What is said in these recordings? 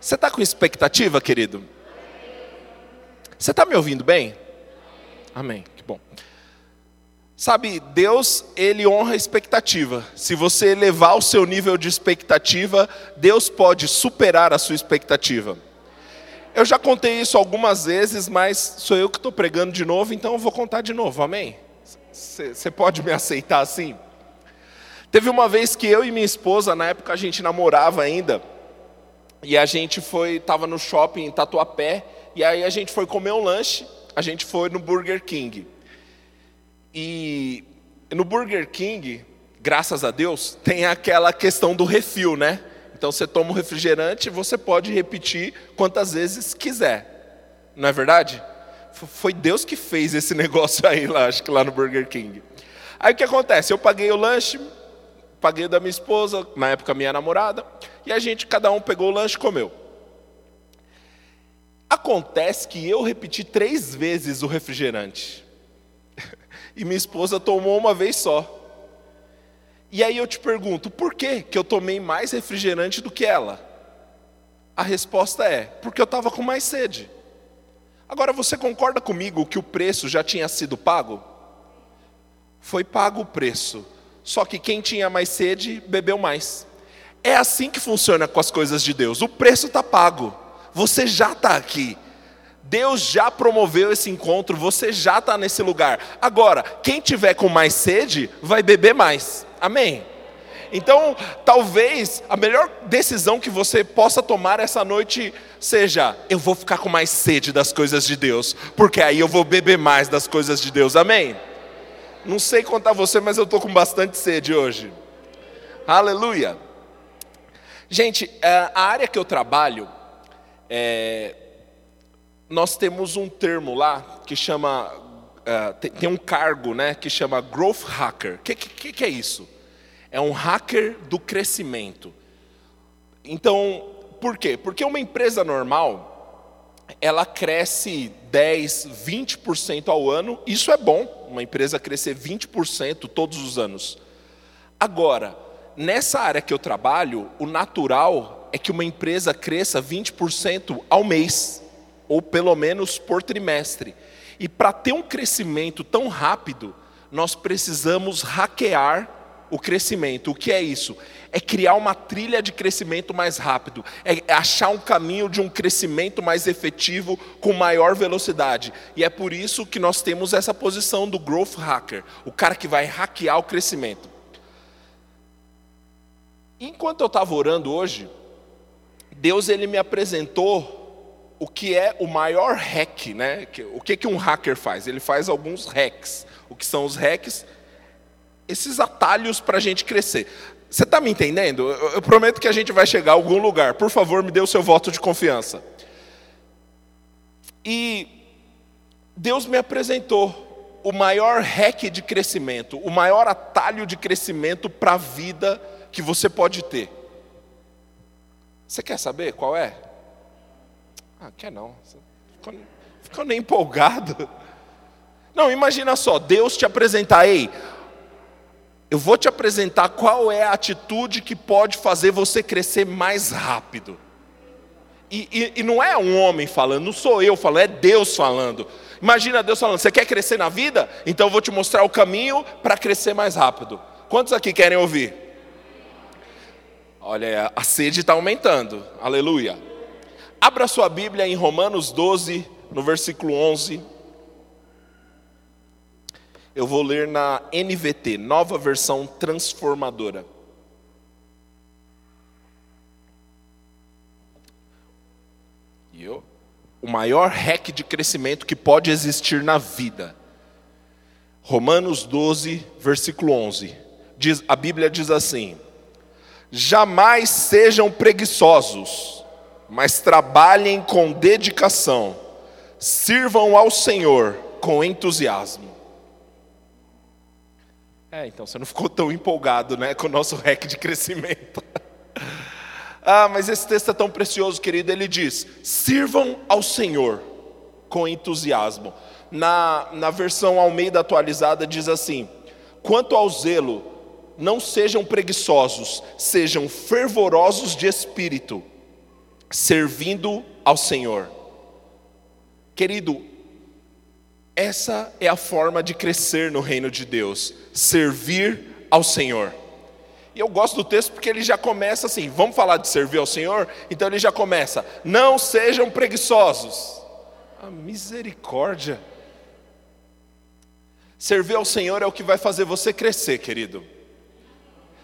Você está com expectativa, querido? Você está me ouvindo bem? Amém, que bom. Sabe, Deus, Ele honra a expectativa. Se você elevar o seu nível de expectativa, Deus pode superar a sua expectativa. Eu já contei isso algumas vezes, mas sou eu que estou pregando de novo, então eu vou contar de novo, amém? Você pode me aceitar assim? Teve uma vez que eu e minha esposa, na época a gente namorava ainda, e a gente foi, estava no shopping em Tatuapé, e aí a gente foi comer um lanche, a gente foi no Burger King. E no Burger King, graças a Deus, tem aquela questão do refil, né? Então você toma um refrigerante e você pode repetir quantas vezes quiser. Não é verdade? Foi Deus que fez esse negócio aí lá, acho que lá no Burger King. Aí o que acontece? Eu paguei o lanche, paguei da minha esposa, na época minha namorada, e a gente, cada um pegou o lanche e comeu. Acontece que eu repeti três vezes o refrigerante. E minha esposa tomou uma vez só. E aí eu te pergunto, por que, que eu tomei mais refrigerante do que ela? A resposta é, porque eu estava com mais sede. Agora você concorda comigo que o preço já tinha sido pago? Foi pago o preço. Só que quem tinha mais sede bebeu mais. É assim que funciona com as coisas de Deus. O preço está pago. Você já está aqui. Deus já promoveu esse encontro, você já está nesse lugar. Agora, quem tiver com mais sede, vai beber mais. Amém? Então, talvez a melhor decisão que você possa tomar essa noite seja: eu vou ficar com mais sede das coisas de Deus, porque aí eu vou beber mais das coisas de Deus. Amém? Não sei contar você, mas eu estou com bastante sede hoje. Aleluia. Gente, é, a área que eu trabalho, é, nós temos um termo lá que chama, uh, tem, tem, um cargo né, que chama Growth Hacker. O que, que, que é isso? É um hacker do crescimento. Então, por quê? Porque uma empresa normal, ela cresce 10, 20% ao ano, isso é bom, uma empresa crescer 20% todos os anos. Agora, nessa área que eu trabalho, o natural é que uma empresa cresça 20% ao mês ou pelo menos por trimestre. E para ter um crescimento tão rápido, nós precisamos hackear o crescimento. O que é isso? É criar uma trilha de crescimento mais rápido, é achar um caminho de um crescimento mais efetivo com maior velocidade. E é por isso que nós temos essa posição do growth hacker, o cara que vai hackear o crescimento. Enquanto eu estava orando hoje, Deus ele me apresentou o que é o maior hack, né? O que, que um hacker faz? Ele faz alguns hacks. O que são os hacks? Esses atalhos para a gente crescer. Você está me entendendo? Eu prometo que a gente vai chegar a algum lugar. Por favor, me dê o seu voto de confiança. E Deus me apresentou o maior hack de crescimento, o maior atalho de crescimento para a vida que você pode ter. Você quer saber qual é? Ah, quer não. Ficou, ficou nem empolgado. Não, imagina só, Deus te apresentar, ei, eu vou te apresentar qual é a atitude que pode fazer você crescer mais rápido. E, e, e, não é um homem falando, não sou eu falando, é Deus falando. Imagina Deus falando: você quer crescer na vida? Então eu vou te mostrar o caminho para crescer mais rápido. Quantos aqui querem ouvir? Olha, a sede está aumentando, aleluia. Abra sua Bíblia em Romanos 12, no versículo 11. Eu vou ler na NVT, nova versão transformadora. E o maior hack de crescimento que pode existir na vida. Romanos 12, versículo 11. Diz, a Bíblia diz assim: Jamais sejam preguiçosos mas trabalhem com dedicação, sirvam ao Senhor com entusiasmo. É, então você não ficou tão empolgado, né, com o nosso rec de crescimento. ah, mas esse texto é tão precioso, querido. Ele diz: sirvam ao Senhor com entusiasmo. Na, na versão Almeida atualizada diz assim: quanto ao zelo, não sejam preguiçosos, sejam fervorosos de espírito servindo ao Senhor. Querido, essa é a forma de crescer no reino de Deus, servir ao Senhor. E eu gosto do texto porque ele já começa assim: vamos falar de servir ao Senhor? Então ele já começa: não sejam preguiçosos. A misericórdia. Servir ao Senhor é o que vai fazer você crescer, querido.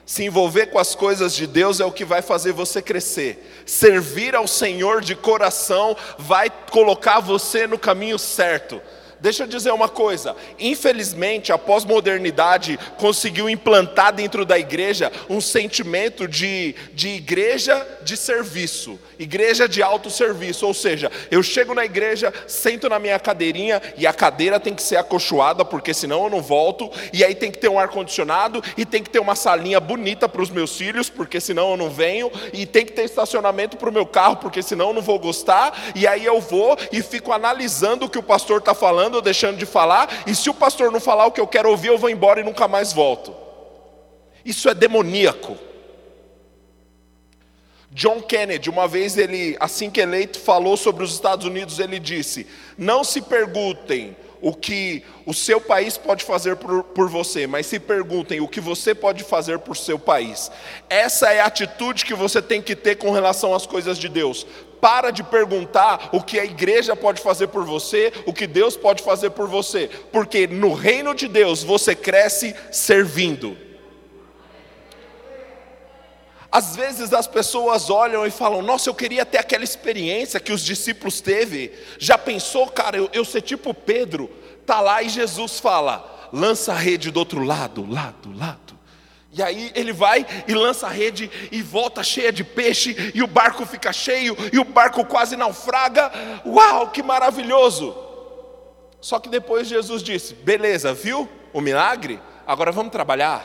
Se envolver com as coisas de Deus é o que vai fazer você crescer. Servir ao Senhor de coração vai colocar você no caminho certo. Deixa eu dizer uma coisa: infelizmente, a pós-modernidade conseguiu implantar dentro da igreja um sentimento de, de igreja de serviço, igreja de autosserviço. Ou seja, eu chego na igreja, sento na minha cadeirinha e a cadeira tem que ser acolchoada, porque senão eu não volto. E aí tem que ter um ar-condicionado e tem que ter uma salinha bonita para os meus filhos, porque senão eu não venho. E tem que ter estacionamento para o meu carro, porque senão eu não vou gostar. E aí eu vou e fico analisando o que o pastor está falando falando ou deixando de falar, e se o pastor não falar o que eu quero ouvir, eu vou embora e nunca mais volto. Isso é demoníaco. John Kennedy, uma vez ele, assim que eleito, falou sobre os Estados Unidos, ele disse: Não se perguntem o que o seu país pode fazer por, por, você, mas se perguntem o que você pode fazer por seu país. Essa é a atitude que você tem que ter com relação às coisas de Deus. Para de perguntar o que a igreja pode fazer por você, o que Deus pode fazer por você, porque no reino de Deus você cresce servindo. Às vezes as pessoas olham e falam: Nossa, eu queria ter aquela experiência que os discípulos teve. Já pensou, cara, eu, eu ser tipo Pedro? Tá lá e Jesus fala: Lança a rede do outro lado, lado, lado. E aí ele vai e lança a rede e volta cheia de peixe, e o barco fica cheio, e o barco quase naufraga. Uau, que maravilhoso! Só que depois Jesus disse: Beleza, viu o milagre? Agora vamos trabalhar.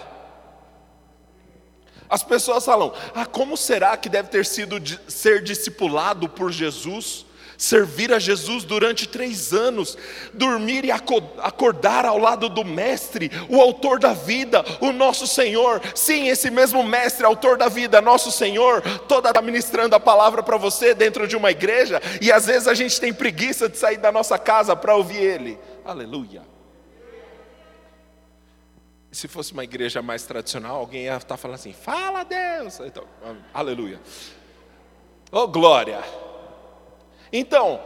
As pessoas falam: Ah, como será que deve ter sido ser discipulado por Jesus? Servir a Jesus durante três anos, dormir e acordar ao lado do Mestre, o Autor da vida, o nosso Senhor. Sim, esse mesmo Mestre, Autor da vida, nosso Senhor, toda está ministrando a palavra para você dentro de uma igreja, e às vezes a gente tem preguiça de sair da nossa casa para ouvir Ele. Aleluia. Se fosse uma igreja mais tradicional, alguém ia estar falando assim: fala Deus. Então, aleluia. Oh, glória. Então,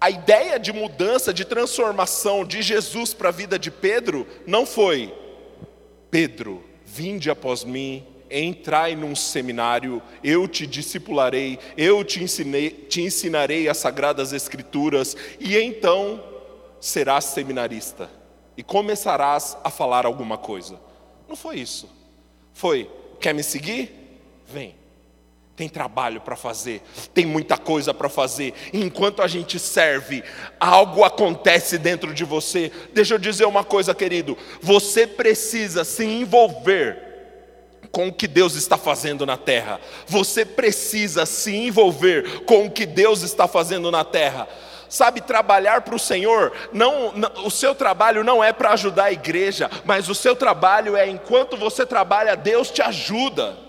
a ideia de mudança, de transformação de Jesus para a vida de Pedro não foi: Pedro, vinde após mim, entrai num seminário, eu te discipularei, eu te, ensinei, te ensinarei as sagradas escrituras, e então serás seminarista e começarás a falar alguma coisa. Não foi isso. Foi: quer me seguir? Vem. Tem trabalho para fazer, tem muita coisa para fazer. E enquanto a gente serve, algo acontece dentro de você. Deixa eu dizer uma coisa, querido: você precisa se envolver com o que Deus está fazendo na terra. Você precisa se envolver com o que Deus está fazendo na terra. Sabe, trabalhar para o Senhor, não, não, o seu trabalho não é para ajudar a igreja, mas o seu trabalho é enquanto você trabalha, Deus te ajuda.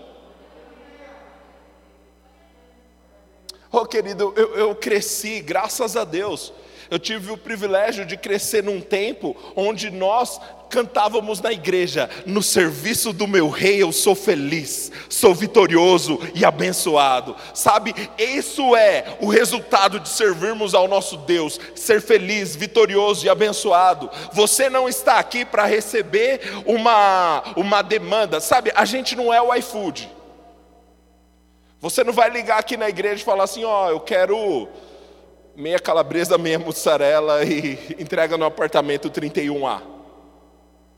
Oh, querido, eu, eu cresci, graças a Deus. Eu tive o privilégio de crescer num tempo onde nós cantávamos na igreja: no serviço do meu rei eu sou feliz, sou vitorioso e abençoado. Sabe, isso é o resultado de servirmos ao nosso Deus, ser feliz, vitorioso e abençoado. Você não está aqui para receber uma, uma demanda, sabe, a gente não é o iFood. Você não vai ligar aqui na igreja e falar assim: ó, oh, eu quero meia calabresa, meia mussarela e entrega no apartamento 31A.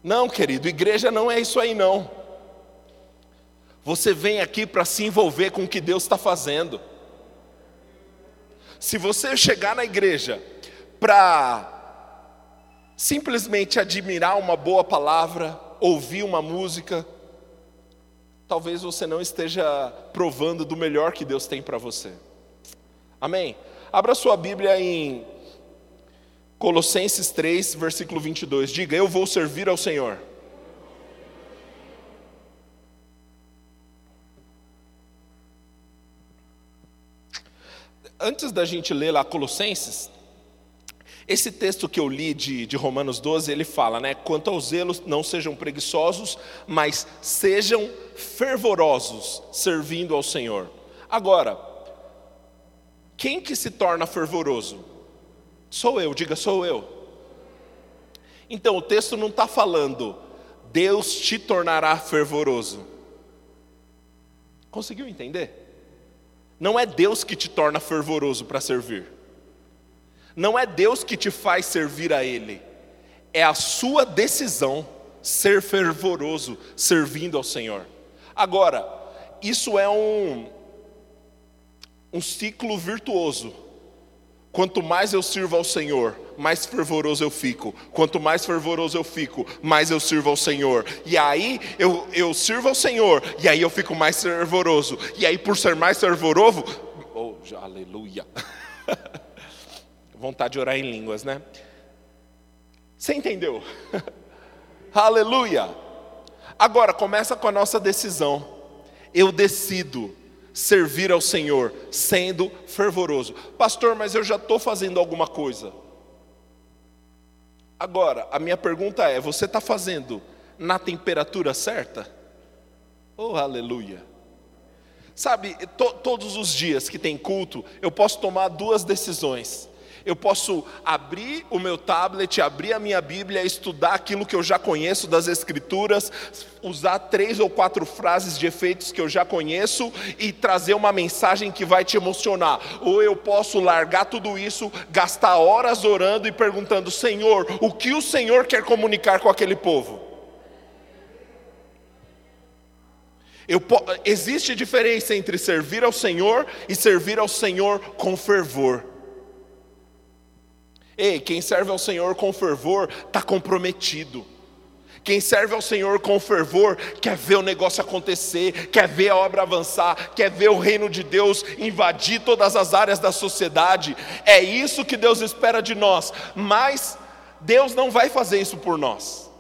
Não, querido, igreja não é isso aí não. Você vem aqui para se envolver com o que Deus está fazendo. Se você chegar na igreja para simplesmente admirar uma boa palavra, ouvir uma música, talvez você não esteja provando do melhor que Deus tem para você. Amém? Abra sua Bíblia em Colossenses 3, versículo 22. Diga: Eu vou servir ao Senhor. antes da gente ler lá Colossenses, esse texto que eu li de, de, Romanos 12, ele fala, né? Quanto aos zelos, não sejam preguiçosos, mas sejam fervorosos, servindo ao Senhor. Agora, quem que se torna fervoroso? Sou eu, diga sou eu. Então o texto não está falando, Deus te tornará fervoroso. Conseguiu entender? Não é Deus que te torna fervoroso para servir. Não é Deus que te faz servir a Ele. É a sua decisão ser fervoroso servindo ao Senhor. Agora, isso é um, um ciclo virtuoso. Quanto mais eu sirvo ao Senhor, mais fervoroso eu fico. Quanto mais fervoroso eu fico, mais eu sirvo ao Senhor. E aí eu, eu sirvo ao Senhor, e aí eu fico mais fervoroso. E aí, por ser mais fervoroso, oh, aleluia. Vontade de orar em línguas, né? Você entendeu? aleluia. Agora começa com a nossa decisão. Eu decido servir ao Senhor sendo fervoroso. Pastor, mas eu já estou fazendo alguma coisa. Agora, a minha pergunta é: você está fazendo na temperatura certa? Oh, aleluia! Sabe, to, todos os dias que tem culto, eu posso tomar duas decisões eu posso abrir o meu tablet, abrir a minha Bíblia, estudar aquilo que eu já conheço das Escrituras, usar três ou quatro frases de efeitos que eu já conheço e trazer uma mensagem que vai te emocionar. Ou eu posso largar tudo isso, gastar horas orando e perguntando: Senhor, o que o Senhor quer comunicar com aquele povo? Existe diferença entre servir ao Senhor e servir ao Senhor com fervor. Ei, quem serve ao Senhor com fervor está comprometido. Quem serve ao Senhor com fervor quer ver o negócio acontecer, quer ver a obra avançar, quer ver o reino de Deus invadir todas as áreas da sociedade. É isso que Deus espera de nós, mas Deus não vai fazer isso por nós.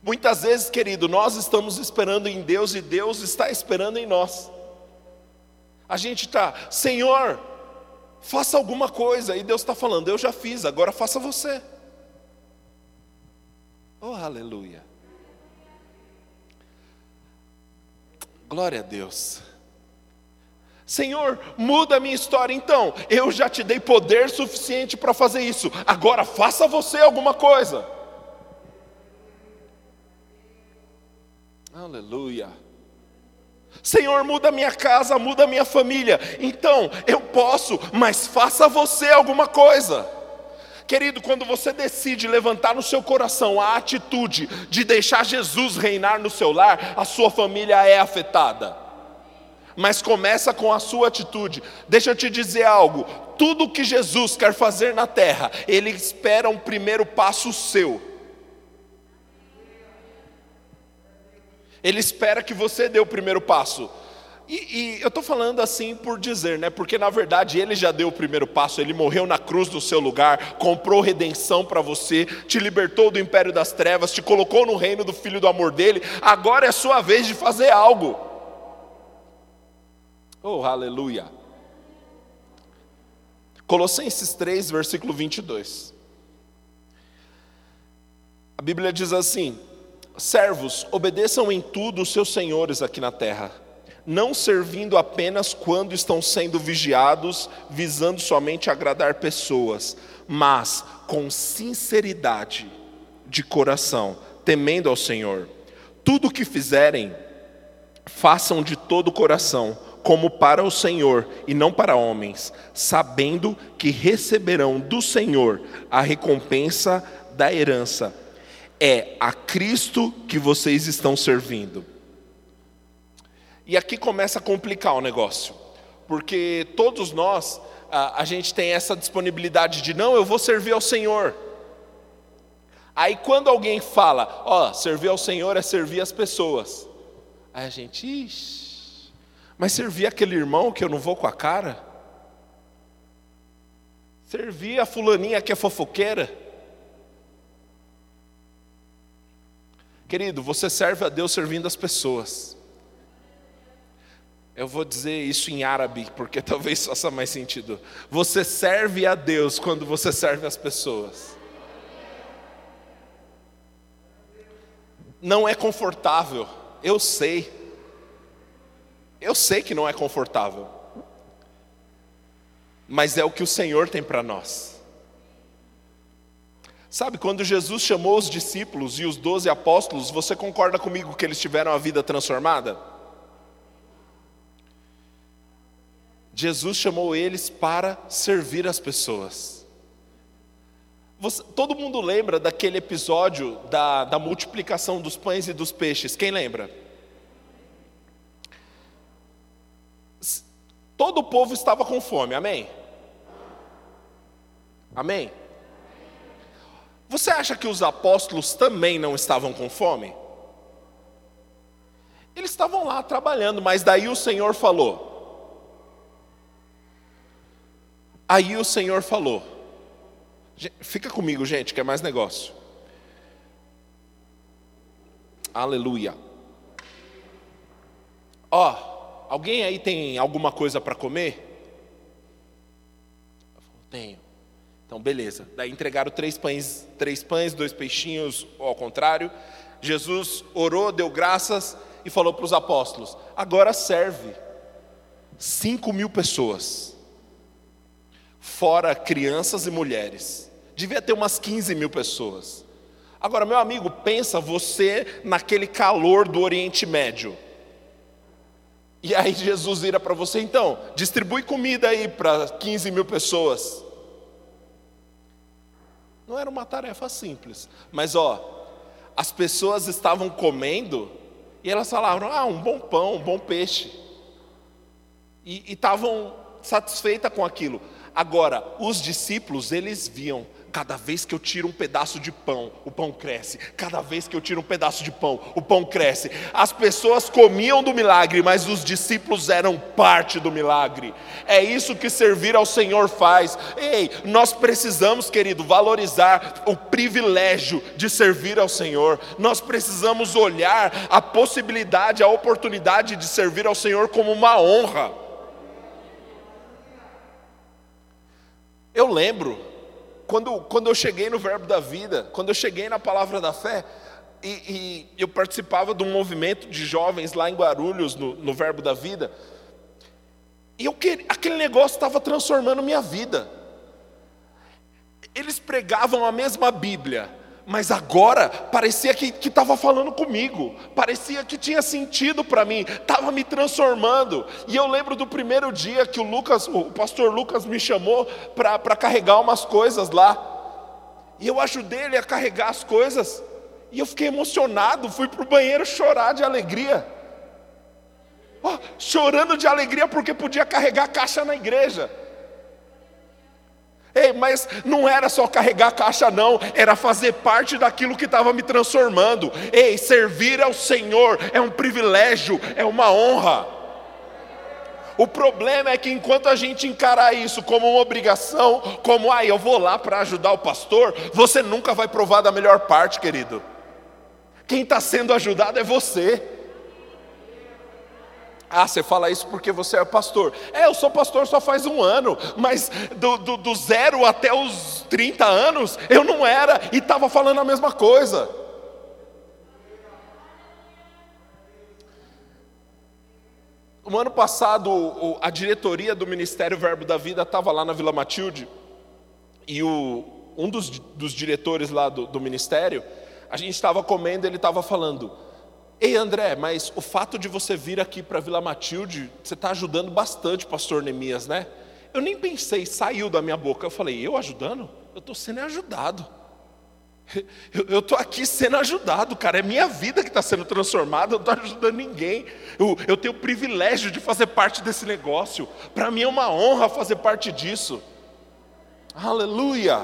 Muitas vezes, querido, nós estamos esperando em Deus e Deus está esperando em nós. A gente está, Senhor, faça alguma coisa. E Deus está falando: Eu já fiz, agora faça você. Oh, aleluia. Glória a Deus. Senhor, muda a minha história então. Eu já te dei poder suficiente para fazer isso. Agora faça você alguma coisa. Aleluia. Senhor, muda minha casa, muda minha família. Então, eu posso, mas faça você alguma coisa. Querido, quando você decide levantar no seu coração a atitude de deixar Jesus reinar no seu lar, a sua família é afetada. Mas começa com a sua atitude. Deixa eu te dizer algo: tudo que Jesus quer fazer na terra, Ele espera um primeiro passo seu. Ele espera que você dê o primeiro passo. E, e eu estou falando assim por dizer, né? Porque na verdade ele já deu o primeiro passo, ele morreu na cruz no seu lugar, comprou redenção para você, te libertou do império das trevas, te colocou no reino do filho do amor dele. Agora é sua vez de fazer algo. Oh, aleluia. Colossenses 3, versículo 22. A Bíblia diz assim: Servos, obedeçam em tudo os seus senhores aqui na terra, não servindo apenas quando estão sendo vigiados, visando somente agradar pessoas, mas com sinceridade de coração, temendo ao Senhor. Tudo o que fizerem, façam de todo o coração, como para o Senhor e não para homens, sabendo que receberão do Senhor a recompensa da herança é a Cristo que vocês estão servindo. E aqui começa a complicar o negócio, porque todos nós, a, a gente tem essa disponibilidade de não, eu vou servir ao Senhor. Aí quando alguém fala, ó, servir ao Senhor é servir as pessoas. Aí a gente, ixi, mas servir aquele irmão que eu não vou com a cara? Servir a fulaninha que é fofoqueira? Querido, você serve a Deus servindo as pessoas. Eu vou dizer isso em árabe, porque talvez faça mais sentido. Você serve a Deus quando você serve as pessoas. Não é confortável, eu sei. Eu sei que não é confortável. Mas é o que o Senhor tem para nós. Sabe, quando Jesus chamou os discípulos e os doze apóstolos, você concorda comigo que eles tiveram a vida transformada? Jesus chamou eles para servir as pessoas. Você, todo mundo lembra daquele episódio da, da multiplicação dos pães e dos peixes? Quem lembra? Todo o povo estava com fome, amém? Amém? Você acha que os apóstolos também não estavam com fome? Eles estavam lá trabalhando, mas daí o Senhor falou: Aí o Senhor falou: fica comigo, gente, que é mais negócio. Aleluia. Ó, alguém aí tem alguma coisa para comer? Tenho. Então, beleza. Daí entregaram três pães, três pães, dois peixinhos, ao contrário. Jesus orou, deu graças e falou para os apóstolos: agora serve cinco mil pessoas fora crianças e mulheres. Devia ter umas 15 mil pessoas. Agora, meu amigo, pensa você naquele calor do Oriente Médio. E aí Jesus vira para você, então, distribui comida aí para 15 mil pessoas. Não era uma tarefa simples, mas ó, as pessoas estavam comendo e elas falavam, ah, um bom pão, um bom peixe. E estavam satisfeitas com aquilo. Agora, os discípulos, eles viam, cada vez que eu tiro um pedaço de pão, o pão cresce. Cada vez que eu tiro um pedaço de pão, o pão cresce. As pessoas comiam do milagre, mas os discípulos eram parte do milagre. É isso que servir ao Senhor faz. Ei, nós precisamos, querido, valorizar o privilégio de servir ao Senhor. Nós precisamos olhar a possibilidade, a oportunidade de servir ao Senhor como uma honra. Eu lembro, quando, quando eu cheguei no Verbo da Vida, quando eu cheguei na Palavra da Fé, e, e eu participava de um movimento de jovens lá em Guarulhos, no, no Verbo da Vida, e eu, aquele negócio estava transformando minha vida. Eles pregavam a mesma Bíblia, mas agora parecia que estava falando comigo, parecia que tinha sentido para mim, estava me transformando. E eu lembro do primeiro dia que o Lucas, o pastor Lucas me chamou para carregar umas coisas lá. E eu ajudei ele a carregar as coisas. E eu fiquei emocionado, fui para o banheiro chorar de alegria. Oh, chorando de alegria porque podia carregar a caixa na igreja. Ei, mas não era só carregar caixa, não, era fazer parte daquilo que estava me transformando. Ei, servir ao Senhor é um privilégio, é uma honra. O problema é que enquanto a gente encarar isso como uma obrigação, como, ah, eu vou lá para ajudar o pastor, você nunca vai provar da melhor parte, querido. Quem está sendo ajudado é você. Ah, você fala isso porque você é pastor. É, eu sou pastor só faz um ano, mas do, do, do zero até os 30 anos eu não era e estava falando a mesma coisa. No ano passado, a diretoria do Ministério Verbo da Vida estava lá na Vila Matilde, e o, um dos, dos diretores lá do, do ministério, a gente estava comendo, ele estava falando: Ei André, mas o fato de você vir aqui para Vila Matilde, você está ajudando bastante, pastor Neemias, né? Eu nem pensei, saiu da minha boca. Eu falei, eu ajudando? Eu estou sendo ajudado. Eu estou aqui sendo ajudado, cara. É minha vida que está sendo transformada, eu não estou ajudando ninguém. Eu, eu tenho o privilégio de fazer parte desse negócio. Para mim é uma honra fazer parte disso. Aleluia.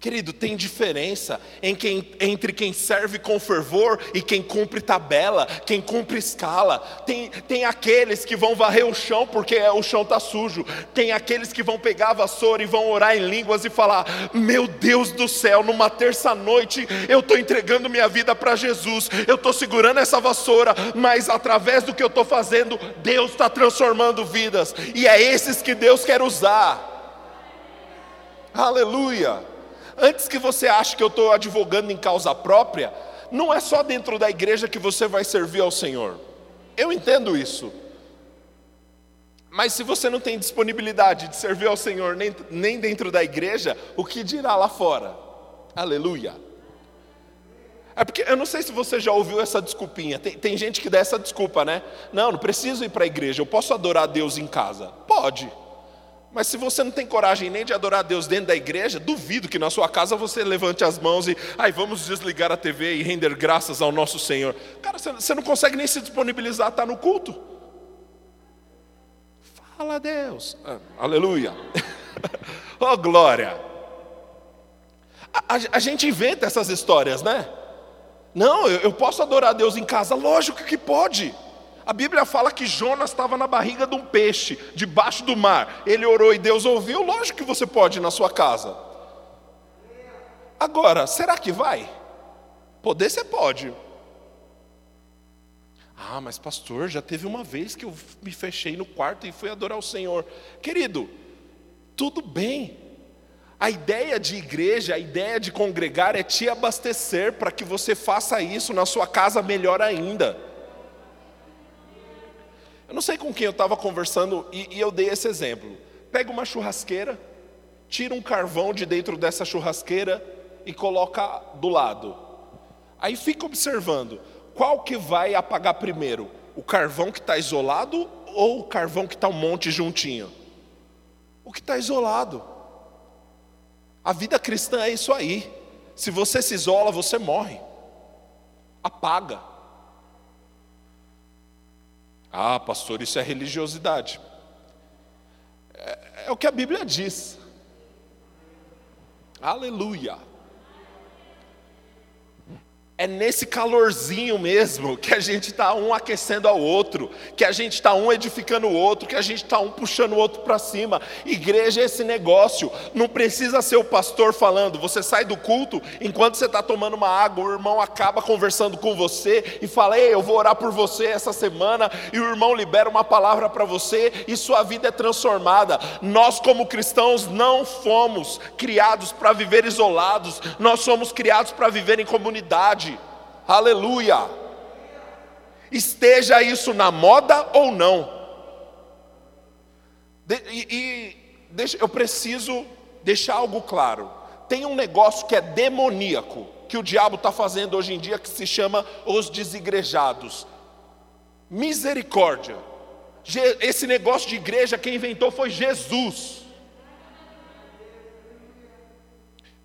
Querido, tem diferença em quem, entre quem serve com fervor e quem cumpre tabela, quem cumpre escala. Tem, tem aqueles que vão varrer o chão porque o chão está sujo. Tem aqueles que vão pegar a vassoura e vão orar em línguas e falar: Meu Deus do céu, numa terça-noite eu estou entregando minha vida para Jesus. Eu estou segurando essa vassoura, mas através do que eu estou fazendo, Deus está transformando vidas. E é esses que Deus quer usar. Aleluia. Antes que você ache que eu estou advogando em causa própria, não é só dentro da igreja que você vai servir ao Senhor. Eu entendo isso. Mas se você não tem disponibilidade de servir ao Senhor nem, nem dentro da igreja, o que dirá lá fora? Aleluia. É porque eu não sei se você já ouviu essa desculpinha. Tem, tem gente que dá essa desculpa, né? Não, não preciso ir para a igreja, eu posso adorar a Deus em casa. Pode. Mas se você não tem coragem nem de adorar a Deus dentro da igreja, duvido que na sua casa você levante as mãos e, ai, vamos desligar a TV e render graças ao nosso Senhor. Cara, você não consegue nem se disponibilizar a estar no culto. Fala a Deus. Ah, aleluia. oh, glória. A, a, a, gente inventa essas histórias, né? Não, eu, eu posso adorar a Deus em casa. Lógico que pode. A Bíblia fala que Jonas estava na barriga de um peixe, debaixo do mar. Ele orou e Deus ouviu. Lógico que você pode ir na sua casa. Agora, será que vai? Poder você pode. Ah, mas pastor, já teve uma vez que eu me fechei no quarto e fui adorar o Senhor. Querido, tudo bem. A ideia de igreja, a ideia de congregar é te abastecer para que você faça isso na sua casa melhor ainda. Eu não sei com quem eu estava conversando e, e eu dei esse exemplo. Pega uma churrasqueira, tira um carvão de dentro dessa churrasqueira e coloca do lado. Aí fica observando qual que vai apagar primeiro, o carvão que está isolado ou o carvão que está um monte juntinho? O que está isolado. A vida cristã é isso aí. Se você se isola, você morre. Apaga. Ah, pastor, isso é religiosidade. É, é o que a Bíblia diz. Aleluia. É nesse calorzinho mesmo que a gente está um aquecendo ao outro, que a gente está um edificando o outro, que a gente está um puxando o outro para cima. Igreja é esse negócio, não precisa ser o pastor falando. Você sai do culto, enquanto você está tomando uma água, o irmão acaba conversando com você e fala: Ei, eu vou orar por você essa semana, e o irmão libera uma palavra para você e sua vida é transformada. Nós, como cristãos, não fomos criados para viver isolados, nós somos criados para viver em comunidade. Aleluia. Esteja isso na moda ou não. De, e, e deixa, eu preciso deixar algo claro. Tem um negócio que é demoníaco, que o diabo está fazendo hoje em dia, que se chama os desigrejados. Misericórdia. Esse negócio de igreja, quem inventou foi Jesus.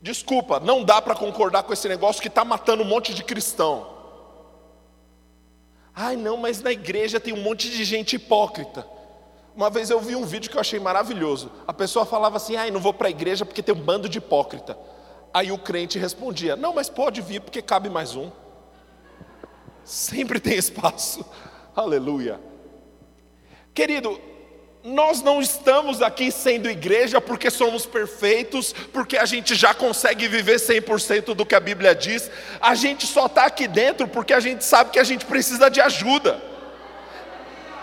Desculpa, não dá para concordar com esse negócio que está matando um monte de cristão. Ai, não, mas na igreja tem um monte de gente hipócrita. Uma vez eu vi um vídeo que eu achei maravilhoso. A pessoa falava assim: ai, não vou para a igreja porque tem um bando de hipócrita. Aí o crente respondia: não, mas pode vir porque cabe mais um. Sempre tem espaço. Aleluia. Querido, nós não estamos aqui sendo igreja porque somos perfeitos, porque a gente já consegue viver 100% do que a Bíblia diz. A gente só está aqui dentro porque a gente sabe que a gente precisa de ajuda.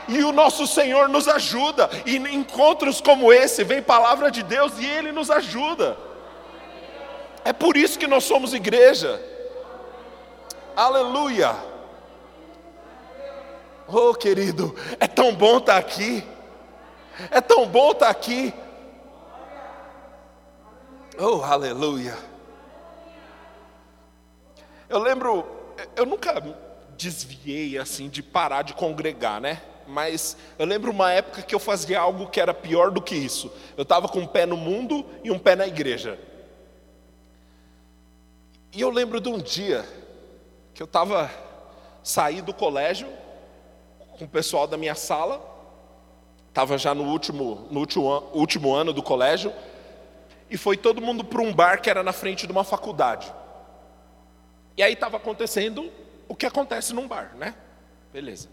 E o nosso Senhor nos ajuda. E em encontros como esse, vem palavra de Deus e Ele nos ajuda. É por isso que nós somos igreja. Aleluia. Oh, querido, é tão bom estar aqui. É tão bom estar aqui. Oh, aleluia. Eu lembro, eu nunca desviei assim de parar de congregar, né? Mas eu lembro uma época que eu fazia algo que era pior do que isso. Eu estava com um pé no mundo e um pé na igreja. E eu lembro de um dia que eu estava saí do colégio com o pessoal da minha sala estava já no último, no último, último ano do colégio, e foi todo mundo para um bar que era na frente de uma faculdade. E aí estava acontecendo o que acontece num bar, né? Beleza.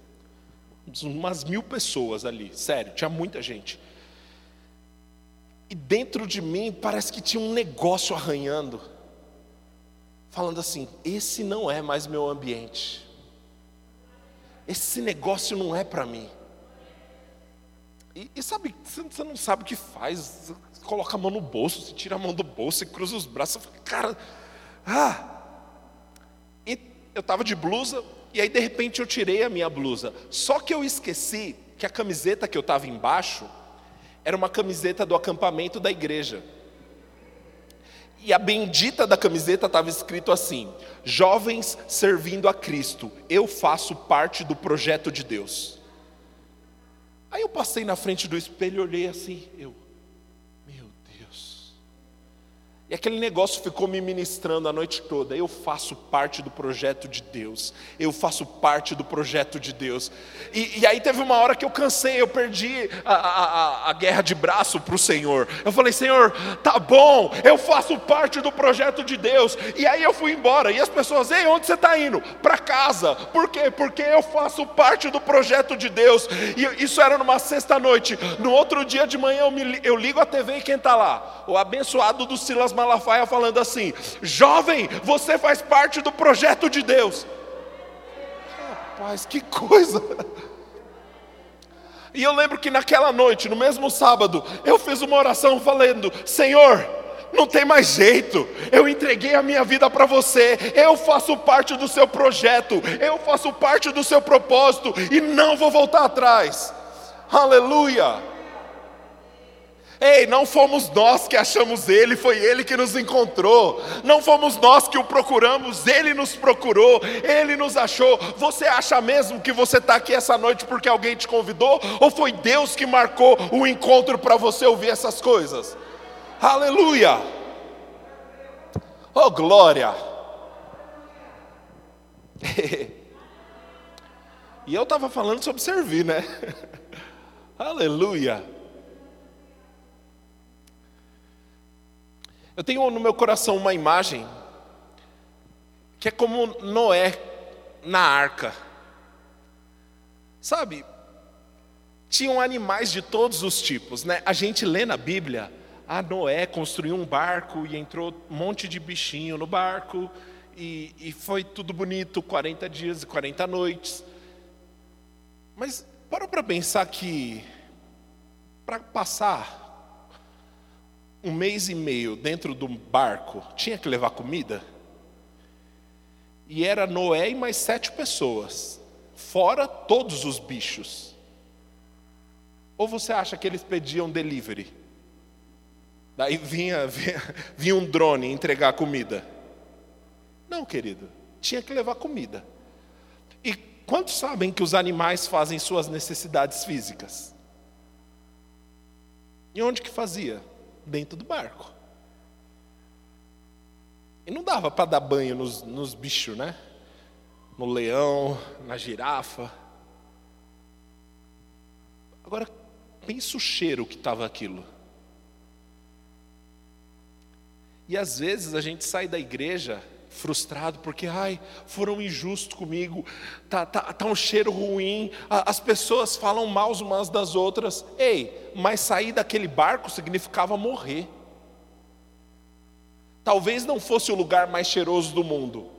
Umas mil pessoas ali, sério, tinha muita gente. E dentro de mim parece que tinha um negócio arranhando, falando assim: esse não é mais meu ambiente, esse negócio não é para mim. E, e, sabe, você não sabe o que faz, você coloca a mão no bolso, você tira a mão do bolso e cruza os braços, fala, cara, ah. E eu estava de blusa, e aí de repente eu tirei a minha blusa, só que eu esqueci que a camiseta que eu estava embaixo era uma camiseta do acampamento da igreja. E a bendita da camiseta estava escrito assim: Jovens servindo a Cristo, eu faço parte do projeto de Deus. Aí eu passei na frente do espelho e olhei assim, eu, e aquele negócio ficou me ministrando a noite toda. Eu faço parte do projeto de Deus. Eu faço parte do projeto de Deus. E, e aí teve uma hora que eu cansei, eu perdi a, a, a guerra de braço para o Senhor. Eu falei, Senhor, tá bom, eu faço parte do projeto de Deus. E aí eu fui embora. E as pessoas, ei, onde você está indo? Para casa. Por quê? Porque eu faço parte do projeto de Deus. E isso era numa sexta-noite. No outro dia de manhã eu, me, eu ligo a TV e quem está lá? O abençoado do Silas Malafaia falando assim: jovem, você faz parte do projeto de Deus. Rapaz, que coisa! E eu lembro que naquela noite, no mesmo sábado, eu fiz uma oração falando: Senhor, não tem mais jeito, eu entreguei a minha vida para você, eu faço parte do seu projeto, eu faço parte do seu propósito e não vou voltar atrás. Aleluia! Ei, não fomos nós que achamos Ele, foi Ele que nos encontrou. Não fomos nós que o procuramos, Ele nos procurou, Ele nos achou. Você acha mesmo que você está aqui essa noite porque alguém te convidou? Ou foi Deus que marcou o encontro para você ouvir essas coisas? Aleluia! Oh glória! e eu estava falando sobre servir, né? Aleluia! Eu tenho no meu coração uma imagem que é como Noé na arca. Sabe? Tinham animais de todos os tipos, né? A gente lê na Bíblia, a Noé construiu um barco e entrou um monte de bichinho no barco e, e foi tudo bonito, 40 dias e 40 noites. Mas para para pensar que para passar um mês e meio dentro de um barco, tinha que levar comida? E era Noé e mais sete pessoas, fora todos os bichos. Ou você acha que eles pediam delivery? Daí vinha, vinha, vinha um drone entregar comida. Não, querido, tinha que levar comida. E quantos sabem que os animais fazem suas necessidades físicas? E onde que fazia? Dentro do barco. E não dava para dar banho nos, nos bichos, né? No leão, na girafa. Agora, pensa o cheiro que estava aquilo. E às vezes a gente sai da igreja frustrado porque, ai, foram injustos comigo, tá, tá, tá um cheiro ruim, as pessoas falam mal umas das outras. Ei, mas sair daquele barco significava morrer. Talvez não fosse o lugar mais cheiroso do mundo,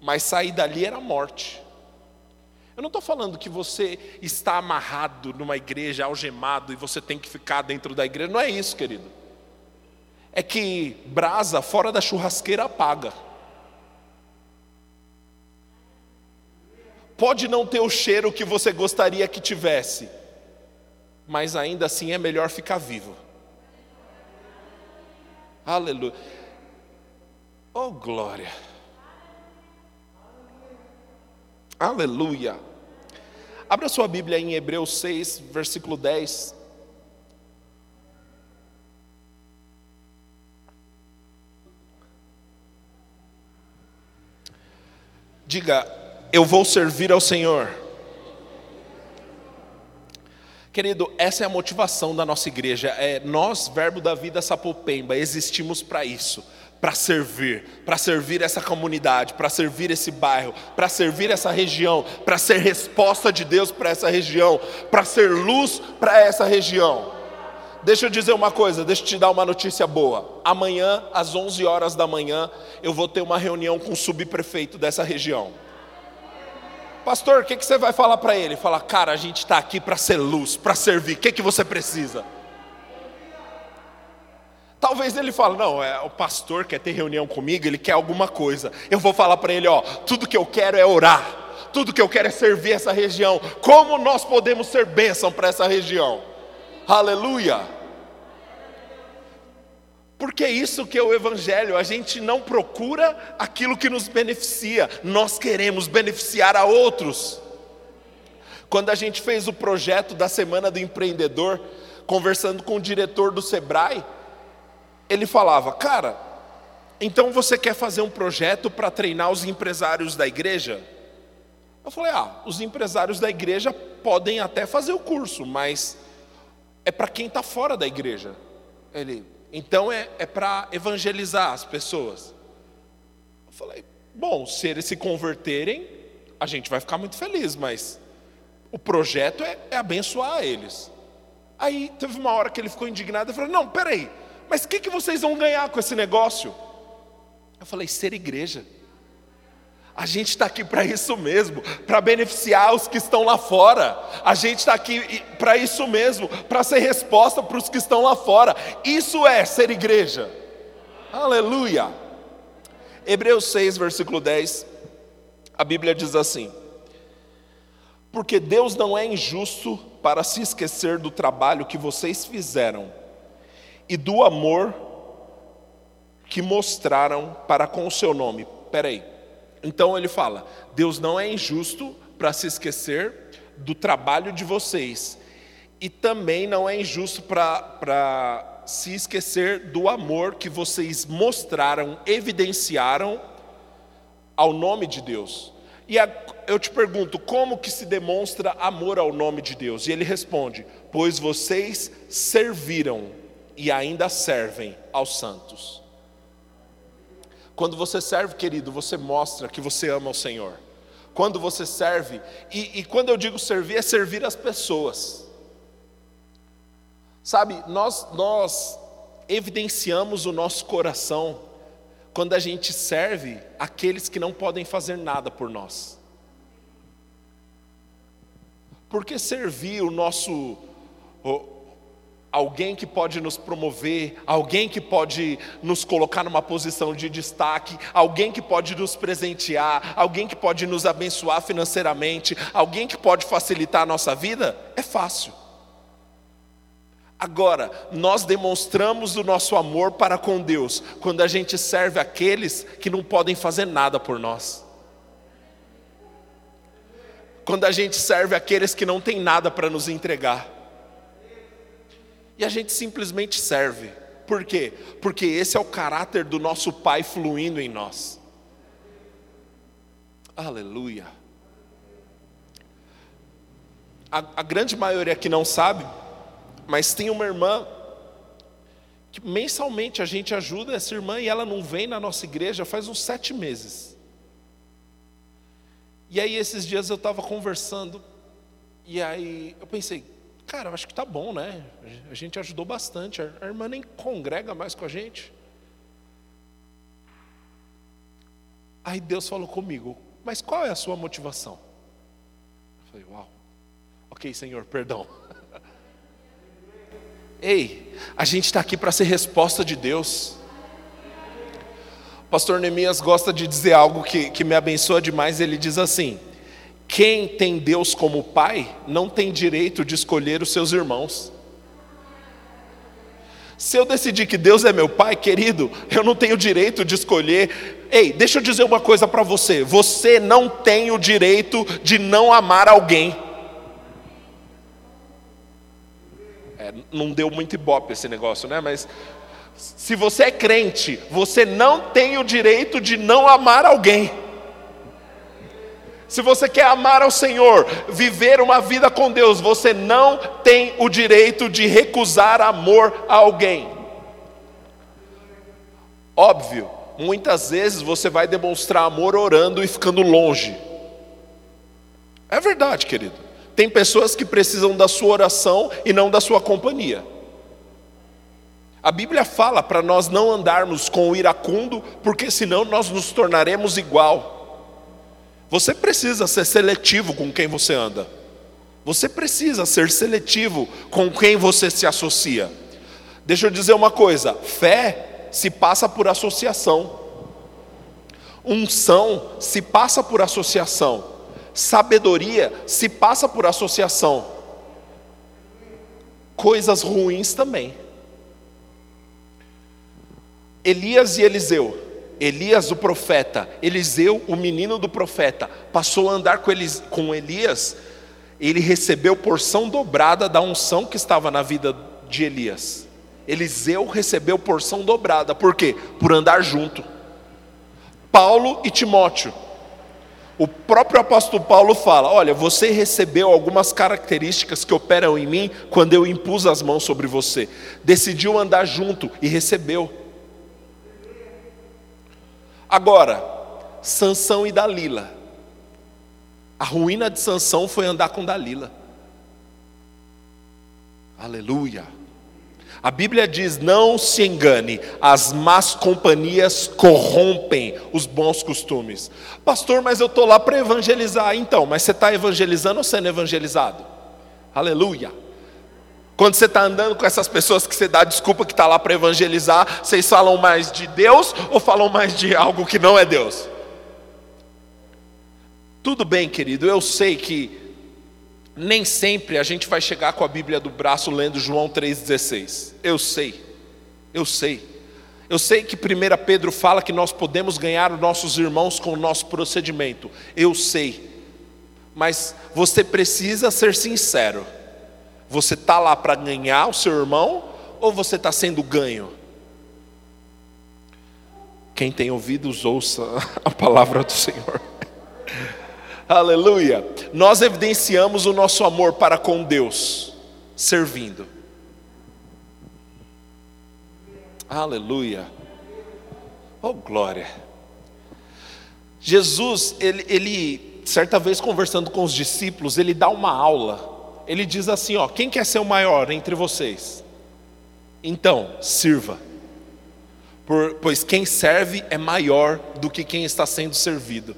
mas sair dali era morte. Eu não estou falando que você está amarrado numa igreja, algemado, e você tem que ficar dentro da igreja. Não é isso, querido. É que brasa fora da churrasqueira apaga. Pode não ter o cheiro que você gostaria que tivesse, mas ainda assim é melhor ficar vivo. Aleluia. Oh, glória. Aleluia. Abra sua Bíblia em Hebreus 6, versículo 10. Diga, eu vou servir ao Senhor. Querido, essa é a motivação da nossa igreja. É nós, Verbo da Vida Sapopemba, existimos para isso, para servir, para servir essa comunidade, para servir esse bairro, para servir essa região, para ser resposta de Deus para essa região, para ser luz para essa região. Deixa eu dizer uma coisa, deixa eu te dar uma notícia boa. Amanhã, às 11 horas da manhã, eu vou ter uma reunião com o subprefeito dessa região. Pastor, o que, que você vai falar para ele? Fala, cara, a gente está aqui para ser luz, para servir. O que, que você precisa? Talvez ele fale, não, é, o pastor quer ter reunião comigo, ele quer alguma coisa. Eu vou falar para ele, ó, tudo que eu quero é orar, tudo que eu quero é servir essa região. Como nós podemos ser bênção para essa região? Aleluia! Porque é isso que é o Evangelho, a gente não procura aquilo que nos beneficia, nós queremos beneficiar a outros. Quando a gente fez o projeto da Semana do Empreendedor, conversando com o diretor do Sebrae, ele falava: Cara, então você quer fazer um projeto para treinar os empresários da igreja? Eu falei: Ah, os empresários da igreja podem até fazer o curso, mas é para quem está fora da igreja. Ele, então é, é para evangelizar as pessoas. Eu falei, bom, se eles se converterem, a gente vai ficar muito feliz, mas o projeto é, é abençoar eles. Aí teve uma hora que ele ficou indignado e falou: Não, peraí, mas o que, que vocês vão ganhar com esse negócio? Eu falei: Ser igreja. A gente está aqui para isso mesmo, para beneficiar os que estão lá fora. A gente está aqui para isso mesmo, para ser resposta para os que estão lá fora. Isso é ser igreja. Aleluia. Hebreus 6, versículo 10, a Bíblia diz assim: Porque Deus não é injusto para se esquecer do trabalho que vocês fizeram e do amor que mostraram para com o seu nome. Peraí. Então ele fala: Deus não é injusto para se esquecer do trabalho de vocês, e também não é injusto para se esquecer do amor que vocês mostraram, evidenciaram ao nome de Deus. E a, eu te pergunto, como que se demonstra amor ao nome de Deus? E ele responde: Pois vocês serviram e ainda servem aos santos. Quando você serve, querido, você mostra que você ama o Senhor. Quando você serve, e, e quando eu digo servir, é servir as pessoas. Sabe, nós, nós evidenciamos o nosso coração quando a gente serve aqueles que não podem fazer nada por nós. Porque servir o nosso, alguém que pode nos promover, alguém que pode nos colocar numa posição de destaque, alguém que pode nos presentear, alguém que pode nos abençoar financeiramente, alguém que pode facilitar a nossa vida, é fácil. Agora, nós demonstramos o nosso amor para com Deus quando a gente serve aqueles que não podem fazer nada por nós. Quando a gente serve aqueles que não têm nada para nos entregar e a gente simplesmente serve. Por quê? Porque esse é o caráter do nosso Pai fluindo em nós. Aleluia. A, a grande maioria aqui não sabe, mas tem uma irmã que mensalmente a gente ajuda essa irmã e ela não vem na nossa igreja faz uns sete meses. E aí esses dias eu estava conversando e aí eu pensei, Cara, eu acho que tá bom, né? A gente ajudou bastante. A irmã nem congrega mais com a gente. Aí Deus falou comigo, mas qual é a sua motivação? Eu falei, uau, ok, Senhor, perdão. Ei, a gente está aqui para ser resposta de Deus. Pastor Neemias gosta de dizer algo que, que me abençoa demais. Ele diz assim: quem tem Deus como pai não tem direito de escolher os seus irmãos. Se eu decidir que Deus é meu pai, querido, eu não tenho direito de escolher. Ei, deixa eu dizer uma coisa para você: você não tem o direito de não amar alguém. É, não deu muito ibope esse negócio, né? Mas se você é crente, você não tem o direito de não amar alguém. Se você quer amar ao Senhor, viver uma vida com Deus, você não tem o direito de recusar amor a alguém. Óbvio, muitas vezes você vai demonstrar amor orando e ficando longe. É verdade, querido. Tem pessoas que precisam da sua oração e não da sua companhia. A Bíblia fala para nós não andarmos com o iracundo, porque senão nós nos tornaremos igual. Você precisa ser seletivo com quem você anda. Você precisa ser seletivo com quem você se associa. Deixa eu dizer uma coisa: fé se passa por associação, unção se passa por associação, sabedoria se passa por associação, coisas ruins também. Elias e Eliseu Elias, o profeta, Eliseu, o menino do profeta, passou a andar com, Elis, com Elias, ele recebeu porção dobrada da unção que estava na vida de Elias. Eliseu recebeu porção dobrada, por quê? Por andar junto. Paulo e Timóteo. O próprio apóstolo Paulo fala: Olha, você recebeu algumas características que operam em mim quando eu impus as mãos sobre você. Decidiu andar junto e recebeu. Agora, Sansão e Dalila. A ruína de Sansão foi andar com Dalila. Aleluia. A Bíblia diz: não se engane, as más companhias corrompem os bons costumes. Pastor, mas eu estou lá para evangelizar. Então, mas você está evangelizando ou sendo evangelizado? Aleluia. Quando você está andando com essas pessoas que você dá desculpa que está lá para evangelizar, vocês falam mais de Deus ou falam mais de algo que não é Deus? Tudo bem, querido, eu sei que nem sempre a gente vai chegar com a Bíblia do braço lendo João 3,16. Eu sei, eu sei. Eu sei que 1 Pedro fala que nós podemos ganhar os nossos irmãos com o nosso procedimento. Eu sei. Mas você precisa ser sincero. Você está lá para ganhar o seu irmão ou você está sendo ganho? Quem tem ouvidos, ouça a palavra do Senhor. Aleluia. Nós evidenciamos o nosso amor para com Deus, servindo. Aleluia. Oh, glória. Jesus, ele, ele, certa vez conversando com os discípulos, ele dá uma aula ele diz assim: ó, quem quer ser o maior entre vocês? Então, sirva. Por, pois quem serve é maior do que quem está sendo servido.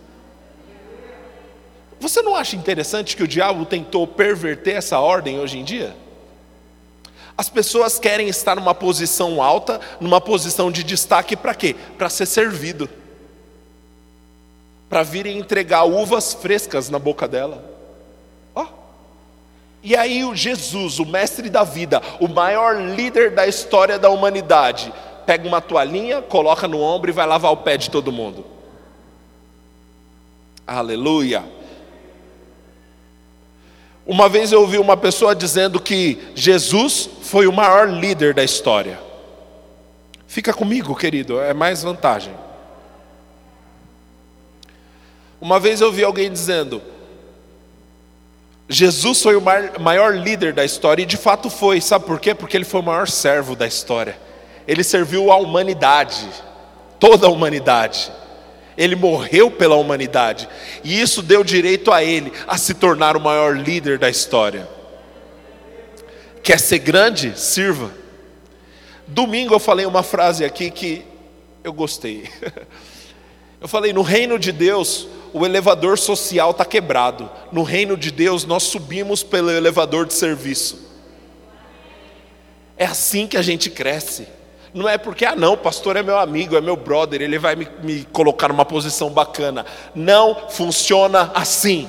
Você não acha interessante que o diabo tentou perverter essa ordem hoje em dia? As pessoas querem estar numa posição alta, numa posição de destaque para quê? Para ser servido. Para virem entregar uvas frescas na boca dela. E aí o Jesus, o mestre da vida, o maior líder da história da humanidade, pega uma toalhinha, coloca no ombro e vai lavar o pé de todo mundo. Aleluia. Uma vez eu ouvi uma pessoa dizendo que Jesus foi o maior líder da história. Fica comigo, querido, é mais vantagem. Uma vez eu ouvi alguém dizendo: Jesus foi o maior líder da história, e de fato foi, sabe por quê? Porque ele foi o maior servo da história. Ele serviu a humanidade, toda a humanidade. Ele morreu pela humanidade, e isso deu direito a ele a se tornar o maior líder da história. Quer ser grande? Sirva. Domingo eu falei uma frase aqui que eu gostei. Eu falei: no reino de Deus, o elevador social está quebrado. No reino de Deus, nós subimos pelo elevador de serviço. É assim que a gente cresce. Não é porque, ah, não, o pastor é meu amigo, é meu brother, ele vai me, me colocar numa posição bacana. Não funciona assim.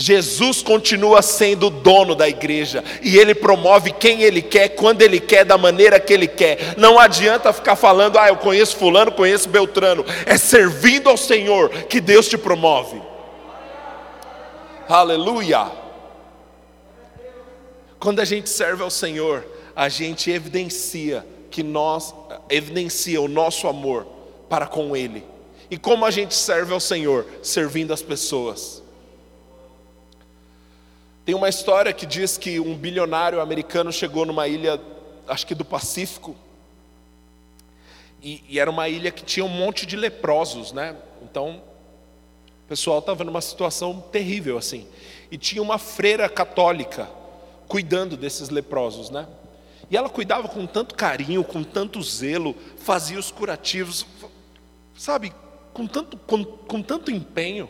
Jesus continua sendo dono da igreja e ele promove quem ele quer, quando ele quer, da maneira que ele quer. Não adianta ficar falando, ah, eu conheço Fulano, conheço Beltrano. É servindo ao Senhor que Deus te promove. Aleluia. Quando a gente serve ao Senhor, a gente evidencia que nós evidencia o nosso amor para com Ele E como a gente serve ao Senhor? Servindo as pessoas. Tem uma história que diz que um bilionário americano chegou numa ilha, acho que do Pacífico, e, e era uma ilha que tinha um monte de leprosos, né? Então, o pessoal estava numa situação terrível assim. E tinha uma freira católica cuidando desses leprosos, né? E ela cuidava com tanto carinho, com tanto zelo, fazia os curativos, sabe, com tanto, com, com tanto empenho.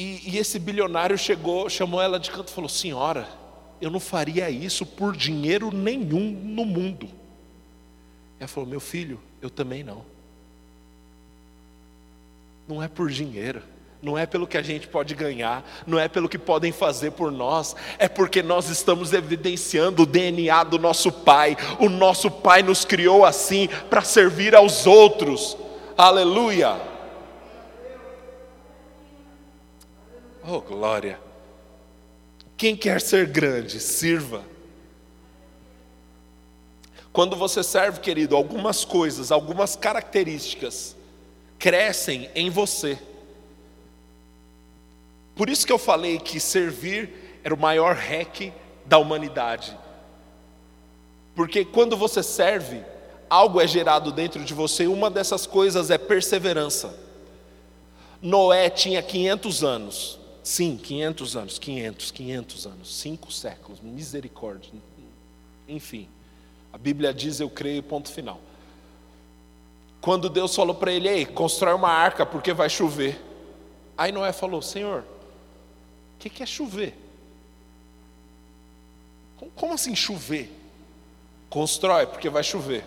E, e, esse bilionário chegou, chamou ela de canto e falou: Senhora, eu não faria isso por dinheiro nenhum no mundo. Ela falou: Meu filho, eu também não. Não é por dinheiro não é pelo que a gente pode ganhar, não é pelo que podem fazer por nós, é porque nós estamos evidenciando o DNA do nosso Pai. O nosso Pai nos criou assim para servir aos outros. Aleluia! Oh, glória! Quem quer ser grande, sirva. Quando você serve, querido, algumas coisas, algumas características crescem em você por isso que eu falei que servir era o maior REC da humanidade. Porque quando você serve, algo é gerado dentro de você, e uma dessas coisas é perseverança. Noé tinha 500 anos. Sim, 500 anos, 500, 500 anos, cinco séculos, misericórdia. Enfim, a Bíblia diz: Eu creio, ponto final. Quando Deus falou para ele: Ei, constrói uma arca porque vai chover. Aí Noé falou: Senhor, o que é chover? Como assim chover? Constrói, porque vai chover.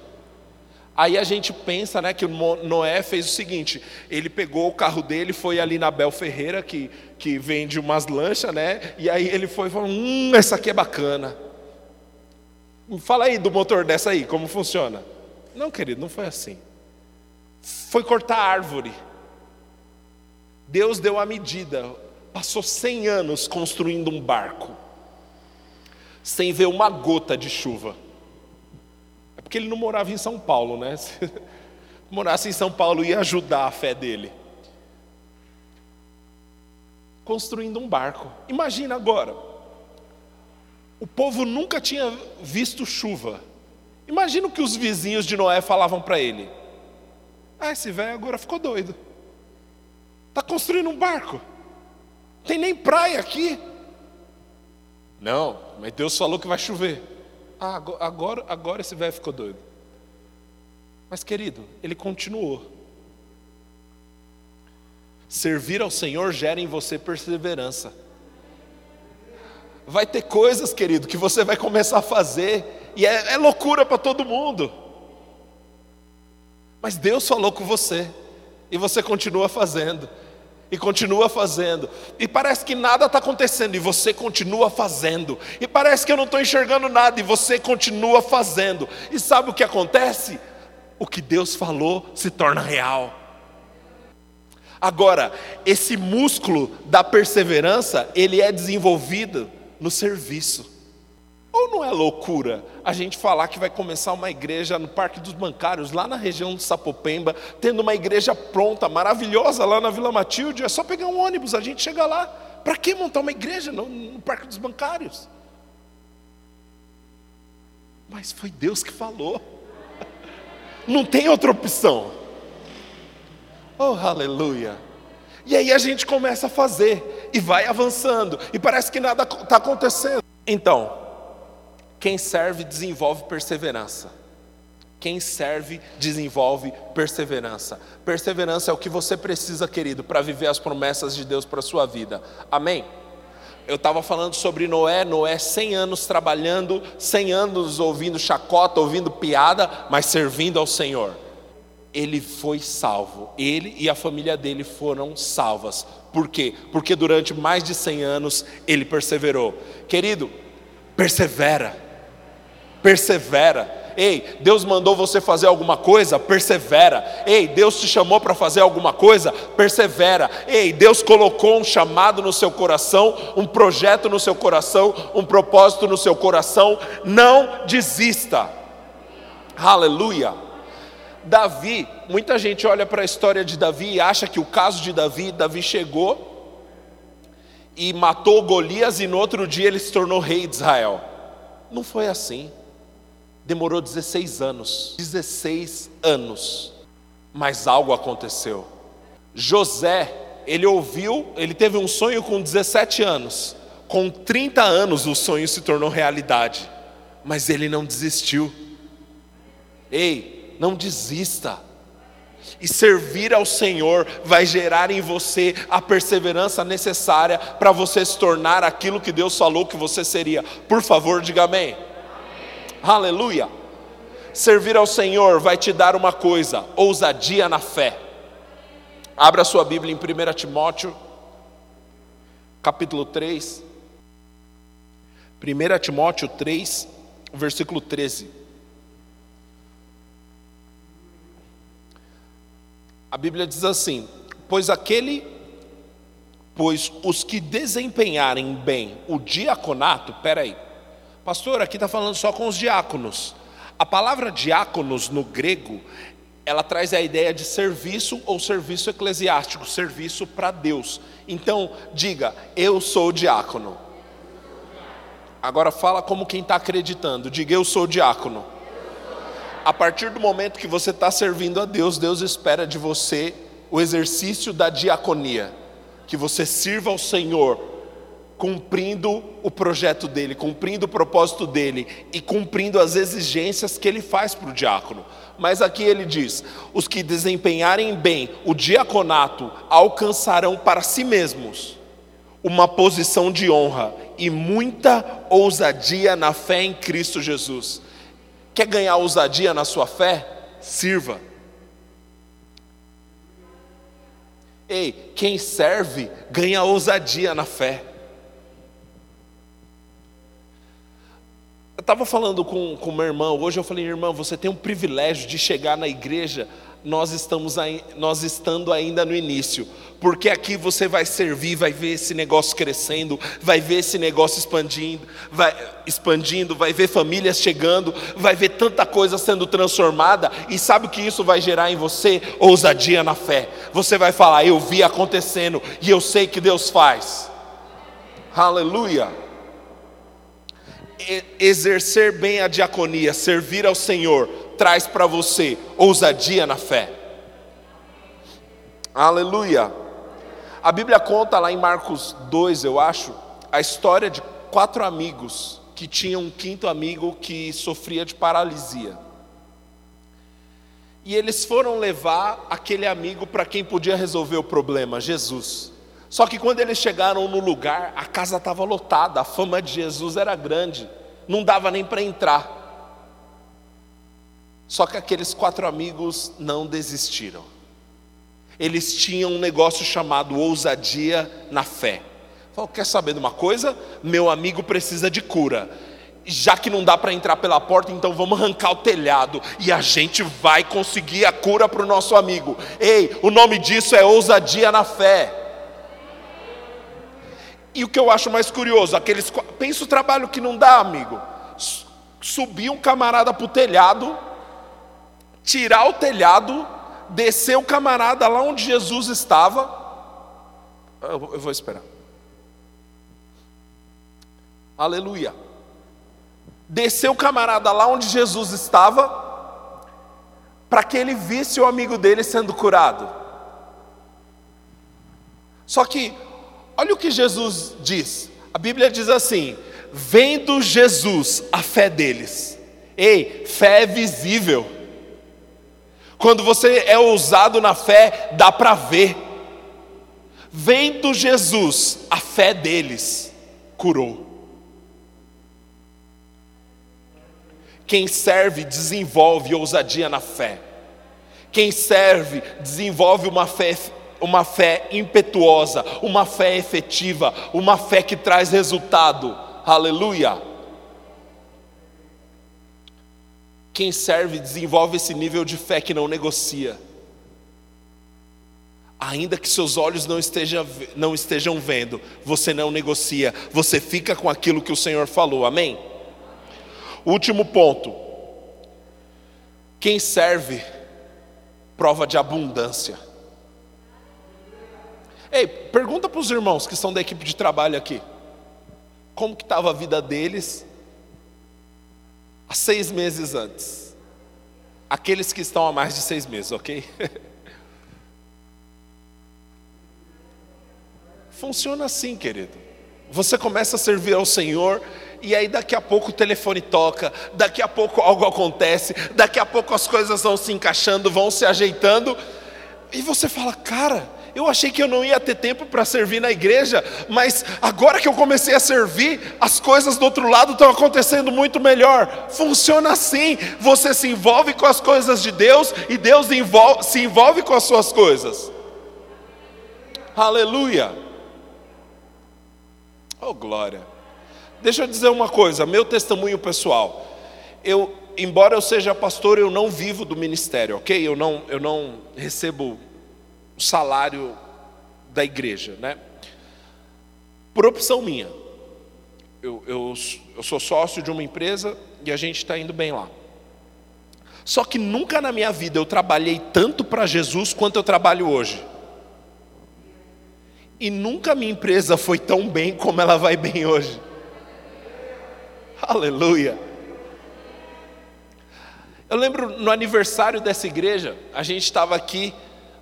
Aí a gente pensa né, que Noé fez o seguinte: ele pegou o carro dele, foi ali na Bel Ferreira, que, que vende umas lanchas, né? E aí ele foi e falou: Hum, essa aqui é bacana. Fala aí do motor dessa aí, como funciona? Não, querido, não foi assim. Foi cortar árvore. Deus deu a medida passou 100 anos construindo um barco, sem ver uma gota de chuva. Porque ele não morava em São Paulo, né? Se morasse em São Paulo, ia ajudar a fé dele. Construindo um barco. Imagina agora. O povo nunca tinha visto chuva. Imagina o que os vizinhos de Noé falavam para ele. Ah, esse velho agora ficou doido. Está construindo um barco. Tem nem praia aqui. Não, mas Deus falou que vai chover. Ah, agora, agora esse velho ficou doido. Mas querido, ele continuou. Servir ao Senhor gera em você perseverança. Vai ter coisas, querido, que você vai começar a fazer, e é, é loucura para todo mundo. Mas Deus falou com você, e você continua fazendo e continua fazendo, e parece que nada está acontecendo, e você continua fazendo, e parece que eu não estou enxergando nada, e você continua fazendo, e sabe o que acontece? O que Deus falou se torna real. Agora, esse músculo da perseverança, ele é desenvolvido no serviço. Ou não é loucura a gente falar que vai começar uma igreja no Parque dos Bancários, lá na região de Sapopemba, tendo uma igreja pronta, maravilhosa lá na Vila Matilde? É só pegar um ônibus, a gente chega lá. Para que montar uma igreja no, no Parque dos Bancários? Mas foi Deus que falou. Não tem outra opção. Oh, aleluia. E aí a gente começa a fazer, e vai avançando, e parece que nada está acontecendo. Então, quem serve desenvolve perseverança. Quem serve desenvolve perseverança. Perseverança é o que você precisa, querido, para viver as promessas de Deus para a sua vida. Amém? Eu estava falando sobre Noé, Noé 100 anos trabalhando, 100 anos ouvindo chacota, ouvindo piada, mas servindo ao Senhor. Ele foi salvo, ele e a família dele foram salvas. Por quê? Porque durante mais de 100 anos ele perseverou. Querido, persevera persevera. Ei, Deus mandou você fazer alguma coisa? Persevera. Ei, Deus te chamou para fazer alguma coisa? Persevera. Ei, Deus colocou um chamado no seu coração, um projeto no seu coração, um propósito no seu coração. Não desista. Aleluia. Davi, muita gente olha para a história de Davi e acha que o caso de Davi, Davi chegou e matou Golias e no outro dia ele se tornou rei de Israel. Não foi assim. Demorou 16 anos. 16 anos. Mas algo aconteceu. José, ele ouviu, ele teve um sonho com 17 anos. Com 30 anos o sonho se tornou realidade. Mas ele não desistiu. Ei, não desista. E servir ao Senhor vai gerar em você a perseverança necessária para você se tornar aquilo que Deus falou que você seria. Por favor, diga amém. Aleluia. Servir ao Senhor vai te dar uma coisa: ousadia na fé. Abra sua Bíblia em 1 Timóteo, capítulo 3. 1 Timóteo 3, versículo 13. A Bíblia diz assim: Pois aquele, pois os que desempenharem bem o diaconato, peraí, pastor, aqui está falando só com os diáconos. A palavra diáconos no grego ela traz a ideia de serviço ou serviço eclesiástico, serviço para Deus. Então, diga, eu sou diácono. Agora fala como quem está acreditando, diga, eu sou diácono. A partir do momento que você está servindo a Deus, Deus espera de você o exercício da diaconia, que você sirva ao Senhor cumprindo o projeto dele, cumprindo o propósito dele e cumprindo as exigências que ele faz para o diácono. Mas aqui ele diz: os que desempenharem bem o diaconato alcançarão para si mesmos uma posição de honra e muita ousadia na fé em Cristo Jesus. Quer ganhar ousadia na sua fé? Sirva. Ei, quem serve ganha ousadia na fé. Estava falando com, com uma irmã hoje, eu falei, irmã, você tem um privilégio de chegar na igreja, nós estamos aí, nós estando ainda no início, porque aqui você vai servir, vai ver esse negócio crescendo, vai ver esse negócio expandindo, vai expandindo, vai ver famílias chegando, vai ver tanta coisa sendo transformada, e sabe o que isso vai gerar em você? Ousadia na fé. Você vai falar, eu vi acontecendo e eu sei que Deus faz. Aleluia exercer bem a diaconia, servir ao Senhor, traz para você ousadia na fé. Aleluia. A Bíblia conta lá em Marcos 2, eu acho, a história de quatro amigos que tinham um quinto amigo que sofria de paralisia. E eles foram levar aquele amigo para quem podia resolver o problema, Jesus. Só que quando eles chegaram no lugar, a casa estava lotada, a fama de Jesus era grande, não dava nem para entrar. Só que aqueles quatro amigos não desistiram. Eles tinham um negócio chamado ousadia na fé. Falou: quer saber de uma coisa? Meu amigo precisa de cura. Já que não dá para entrar pela porta, então vamos arrancar o telhado e a gente vai conseguir a cura para o nosso amigo. Ei, o nome disso é ousadia na fé. E o que eu acho mais curioso, aqueles pensa o trabalho que não dá, amigo. Subir um camarada para o telhado, tirar o telhado, descer o camarada lá onde Jesus estava. Eu vou esperar. Aleluia. Descer o camarada lá onde Jesus estava, para que ele visse o amigo dele sendo curado. Só que Olha o que Jesus diz. A Bíblia diz assim: vendo Jesus a fé deles. Ei, fé é visível. Quando você é ousado na fé, dá para ver. Vendo Jesus, a fé deles curou. Quem serve desenvolve ousadia na fé. Quem serve desenvolve uma fé uma fé impetuosa, uma fé efetiva, uma fé que traz resultado. Aleluia. Quem serve desenvolve esse nível de fé que não negocia. Ainda que seus olhos não estejam, não estejam vendo, você não negocia, você fica com aquilo que o Senhor falou, amém? Último ponto. Quem serve prova de abundância. Ei, pergunta para os irmãos que são da equipe de trabalho aqui. Como que estava a vida deles há seis meses antes? Aqueles que estão há mais de seis meses, ok? Funciona assim, querido. Você começa a servir ao Senhor, e aí daqui a pouco o telefone toca, daqui a pouco algo acontece, daqui a pouco as coisas vão se encaixando, vão se ajeitando, e você fala, cara, eu achei que eu não ia ter tempo para servir na igreja, mas agora que eu comecei a servir, as coisas do outro lado estão acontecendo muito melhor. Funciona assim: você se envolve com as coisas de Deus e Deus se envolve com as suas coisas. Aleluia. Oh, glória. Deixa eu dizer uma coisa, meu testemunho pessoal. Eu, embora eu seja pastor, eu não vivo do ministério, ok? Eu não, eu não recebo o salário da igreja, né? Por opção minha. Eu, eu, eu sou sócio de uma empresa e a gente está indo bem lá. Só que nunca na minha vida eu trabalhei tanto para Jesus quanto eu trabalho hoje. E nunca minha empresa foi tão bem como ela vai bem hoje. Aleluia. Eu lembro no aniversário dessa igreja, a gente estava aqui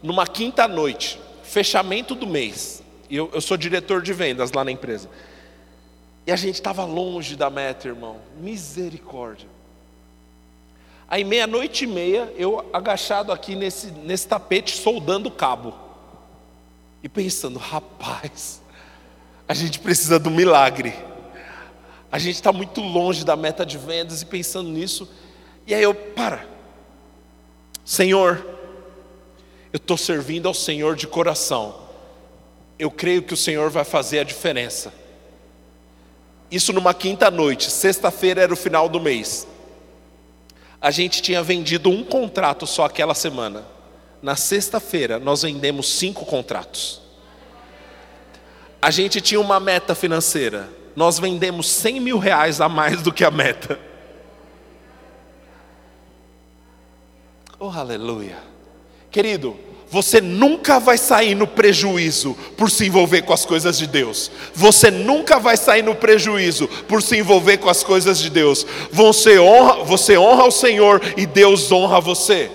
numa quinta noite, fechamento do mês. E eu, eu sou diretor de vendas lá na empresa. E a gente estava longe da meta, irmão. Misericórdia. Aí, meia-noite e meia, eu agachado aqui nesse, nesse tapete, soldando o cabo e pensando: rapaz, a gente precisa do milagre. A gente está muito longe da meta de vendas e pensando nisso. E aí eu, para, Senhor, eu estou servindo ao Senhor de coração. Eu creio que o Senhor vai fazer a diferença. Isso numa quinta noite, sexta-feira era o final do mês. A gente tinha vendido um contrato só aquela semana. Na sexta-feira, nós vendemos cinco contratos. A gente tinha uma meta financeira. Nós vendemos 100 mil reais a mais do que a meta. Oh, aleluia. Querido, você nunca vai sair no prejuízo por se envolver com as coisas de Deus. Você nunca vai sair no prejuízo por se envolver com as coisas de Deus. Você honra, você honra o Senhor e Deus honra você.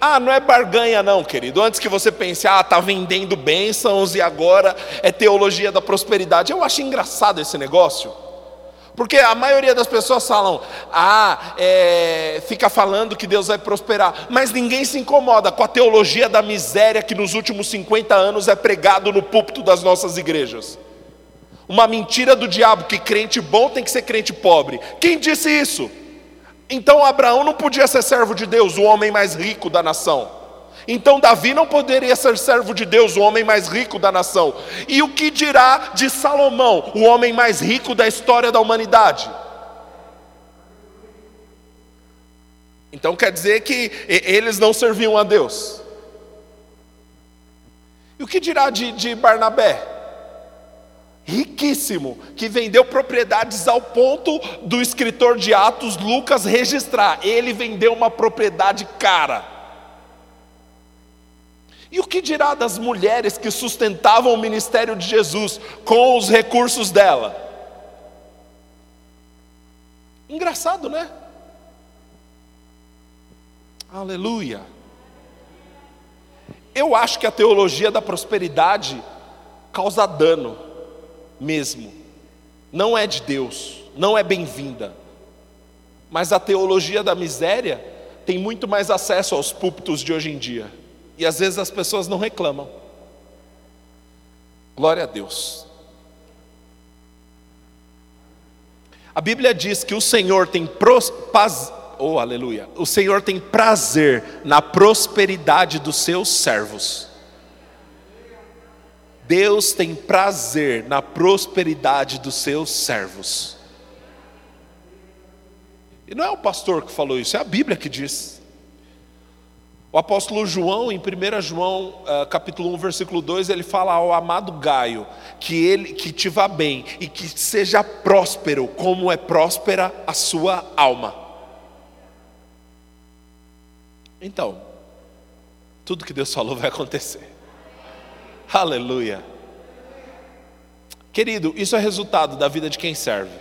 Ah, não é barganha, não, querido. Antes que você pense, ah, está vendendo bênçãos e agora é teologia da prosperidade. Eu acho engraçado esse negócio. Porque a maioria das pessoas falam, ah, é, fica falando que Deus vai prosperar, mas ninguém se incomoda com a teologia da miséria que nos últimos 50 anos é pregado no púlpito das nossas igrejas. Uma mentira do diabo que crente bom tem que ser crente pobre. Quem disse isso? Então Abraão não podia ser servo de Deus, o homem mais rico da nação. Então Davi não poderia ser servo de Deus, o homem mais rico da nação. E o que dirá de Salomão, o homem mais rico da história da humanidade? Então quer dizer que eles não serviam a Deus. E o que dirá de, de Barnabé? riquíssimo, que vendeu propriedades ao ponto do escritor de Atos, Lucas, registrar. Ele vendeu uma propriedade cara. E o que dirá das mulheres que sustentavam o ministério de Jesus com os recursos dela? Engraçado, né? Aleluia. Eu acho que a teologia da prosperidade causa dano mesmo. Não é de Deus, não é bem-vinda. Mas a teologia da miséria tem muito mais acesso aos púlpitos de hoje em dia. E às vezes as pessoas não reclamam. Glória a Deus. A Bíblia diz que o Senhor tem pros, paz, oh aleluia, o Senhor tem prazer na prosperidade dos seus servos. Deus tem prazer na prosperidade dos seus servos. E não é o pastor que falou isso, é a Bíblia que diz. O apóstolo João, em 1 João, uh, capítulo 1, versículo 2, ele fala ao amado Gaio que ele que te vá bem e que seja próspero, como é próspera a sua alma. Então, tudo que Deus falou vai acontecer. Aleluia. Querido, isso é resultado da vida de quem serve.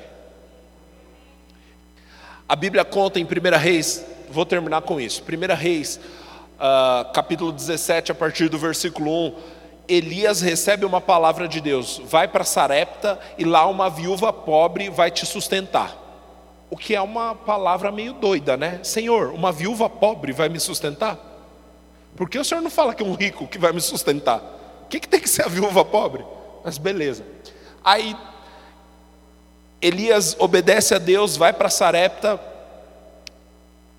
A Bíblia conta em 1 Reis, vou terminar com isso. 1 Reis, uh, capítulo 17, a partir do versículo 1. Elias recebe uma palavra de Deus, vai para Sarepta e lá uma viúva pobre vai te sustentar. O que é uma palavra meio doida, né? Senhor, uma viúva pobre vai me sustentar? Por que o senhor não fala que é um rico que vai me sustentar? O que, que tem que ser a viúva pobre? Mas beleza. Aí Elias obedece a Deus, vai para Sarepta,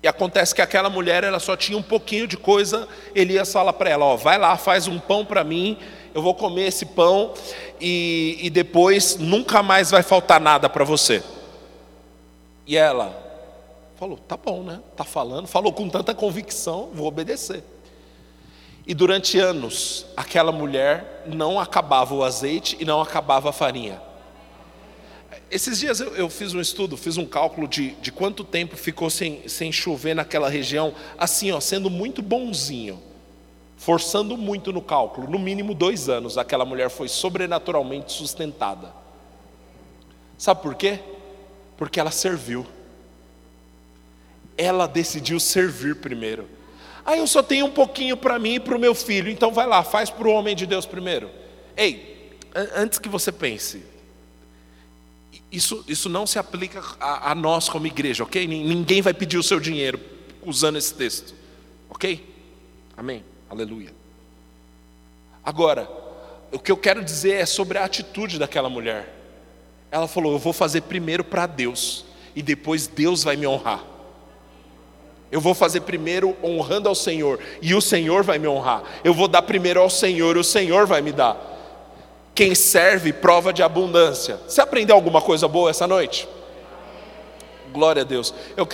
e acontece que aquela mulher ela só tinha um pouquinho de coisa. Elias fala para ela: ó, vai lá, faz um pão para mim. Eu vou comer esse pão e, e depois nunca mais vai faltar nada para você. E ela falou: tá bom, né? Tá falando, falou com tanta convicção, vou obedecer. E durante anos, aquela mulher não acabava o azeite e não acabava a farinha. Esses dias eu, eu, fiz um estudo, fiz um cálculo de, de quanto tempo ficou sem, sem chover naquela região, assim, ó, sendo muito bonzinho, forçando muito no cálculo, no mínimo dois anos, aquela mulher foi sobrenaturalmente sustentada. Sabe por quê? Porque ela serviu. Ela decidiu servir primeiro. Ah, eu só tenho um pouquinho para mim e para o meu filho, então vai lá, faz para o homem de Deus primeiro. Ei, antes que você pense, isso, isso não se aplica a, a nós como igreja, ok? Ninguém vai pedir o seu dinheiro usando esse texto, ok? Amém? Aleluia. Agora, o que eu quero dizer é sobre a atitude daquela mulher. Ela falou: Eu vou fazer primeiro para Deus, e depois Deus vai me honrar. Eu vou fazer primeiro honrando ao Senhor, e o Senhor vai me honrar. Eu vou dar primeiro ao Senhor, e o Senhor vai me dar. Quem serve prova de abundância. Você aprendeu alguma coisa boa essa noite? Glória a Deus. Eu